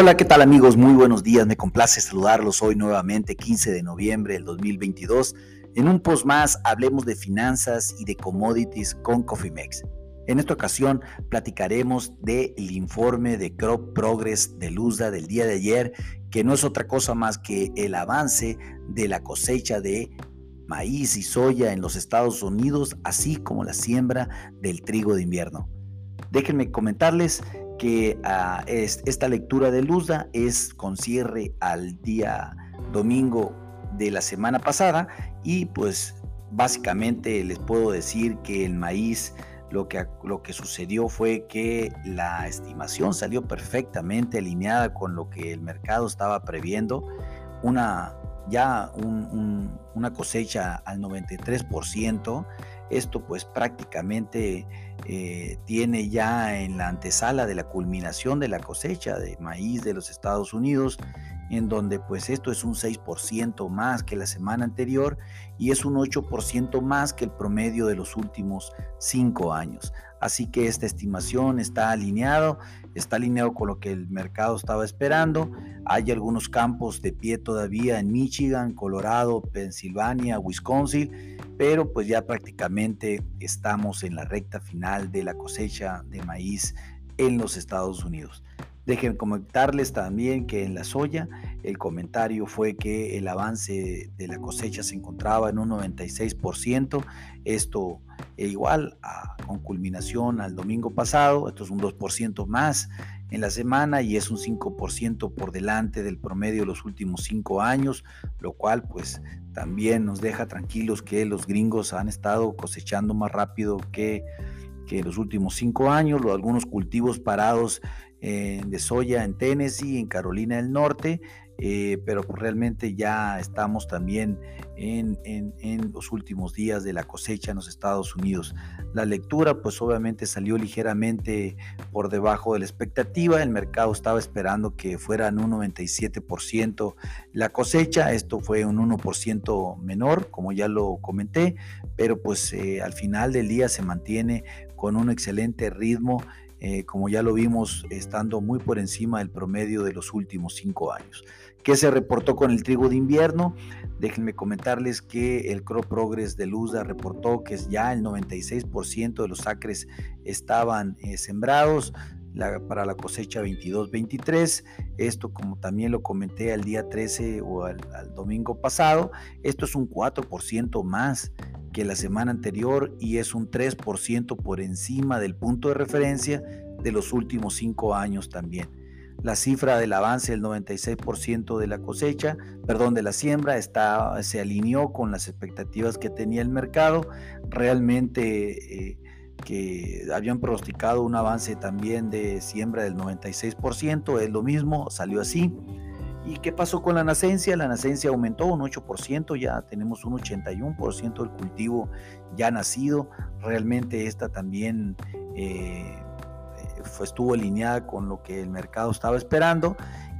Hola, ¿qué tal amigos? Muy buenos días. Me complace saludarlos hoy nuevamente, 15 de noviembre del 2022. En un post más hablemos de finanzas y de commodities con Cofimex. En esta ocasión platicaremos del informe de Crop Progress de Luzda del día de ayer, que no es otra cosa más que el avance de la cosecha de maíz y soya en los Estados Unidos, así como la siembra del trigo de invierno. Déjenme comentarles que ah, esta lectura de Luzda es con cierre al día domingo de la semana pasada y pues básicamente les puedo decir que el maíz lo que, lo que sucedió fue que la estimación salió perfectamente alineada con lo que el mercado estaba previendo. Una, ya una cosecha al 93%. Esto pues prácticamente eh, tiene ya en la antesala de la culminación de la cosecha de maíz de los Estados Unidos, en donde pues esto es un 6% más que la semana anterior y es un 8% más que el promedio de los últimos cinco años. Así que esta estimación está alineado, está alineado con lo que el mercado estaba esperando. Hay algunos campos de pie todavía en Michigan, Colorado, Pensilvania, Wisconsin, pero pues ya prácticamente estamos en la recta final de la cosecha de maíz en los Estados Unidos. Dejen comentarles también que en la soya el comentario fue que el avance de la cosecha se encontraba en un 96%. Esto e igual a, con culminación al domingo pasado. Esto es un 2% más en la semana y es un 5% por delante del promedio de los últimos cinco años, lo cual pues también nos deja tranquilos que los gringos han estado cosechando más rápido que, que los últimos cinco años, los, algunos cultivos parados eh, de soya en Tennessee, en Carolina del Norte, eh, pero pues realmente ya estamos también en, los últimos días de la cosecha en los Estados Unidos. La lectura pues obviamente salió ligeramente por debajo de la expectativa, el mercado estaba esperando que fueran un 97% la cosecha, esto fue un 1% menor, como ya lo comenté, pero pues eh, al final del día se mantiene con un excelente ritmo eh, como ya lo vimos, estando muy por encima del promedio de los últimos cinco años. ¿Qué se reportó con el trigo de invierno? Déjenme comentarles que el Crop Progress de Luzda reportó que ya el 96% de los acres estaban eh, sembrados para la cosecha 22-23. Esto, como también lo comenté al día 13 o al, al domingo pasado, esto es un 4% más que la semana anterior y es un 3% por encima del punto de referencia de los últimos cinco años también. La cifra del avance del 96% de la cosecha, perdón, de la siembra, está, se alineó con las expectativas que tenía el mercado. Realmente eh, que habían pronosticado un avance también de siembra del 96%, es lo mismo, salió así. ¿Y qué pasó con la nacencia? La nacencia aumentó un 8%, ya tenemos un 81% del cultivo ya nacido. Realmente esta también eh, estuvo alineada con lo que el mercado estaba esperando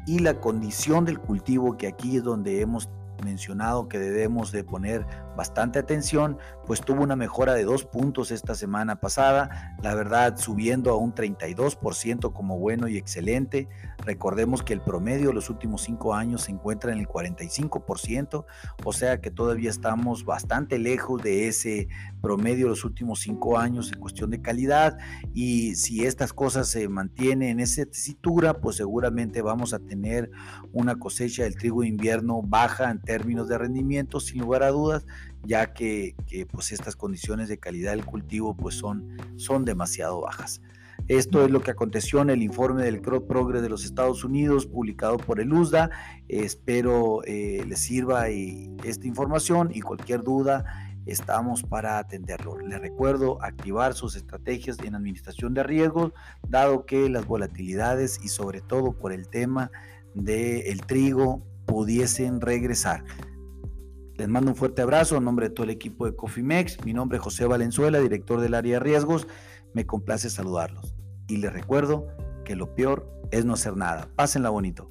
y la condición del cultivo, que aquí es donde hemos mencionado que debemos de poner bastante atención, pues tuvo una mejora de dos puntos esta semana pasada, la verdad subiendo a un 32% como bueno y excelente. Recordemos que el promedio de los últimos cinco años se encuentra en el 45%, o sea que todavía estamos bastante lejos de ese promedio los últimos cinco años en cuestión de calidad y si estas cosas se mantienen en esa tesitura, pues seguramente vamos a tener una cosecha del trigo de invierno baja en términos de rendimiento, sin lugar a dudas, ya que, pues estas condiciones de calidad del cultivo pues son, son demasiado bajas. Esto es lo que aconteció en el informe del Crop Progress de los Estados Unidos publicado por el USDA. Espero eh, les sirva esta información y cualquier duda estamos para atenderlo. Les recuerdo activar sus estrategias en administración de riesgos, dado que las volatilidades y sobre todo por el tema del trigo pudiesen regresar. Les mando un fuerte abrazo en nombre de todo el equipo de Cofimex. Mi nombre es José Valenzuela, director del área de riesgos. Me complace saludarlos. Y les recuerdo que lo peor es no hacer nada. Pásenla bonito.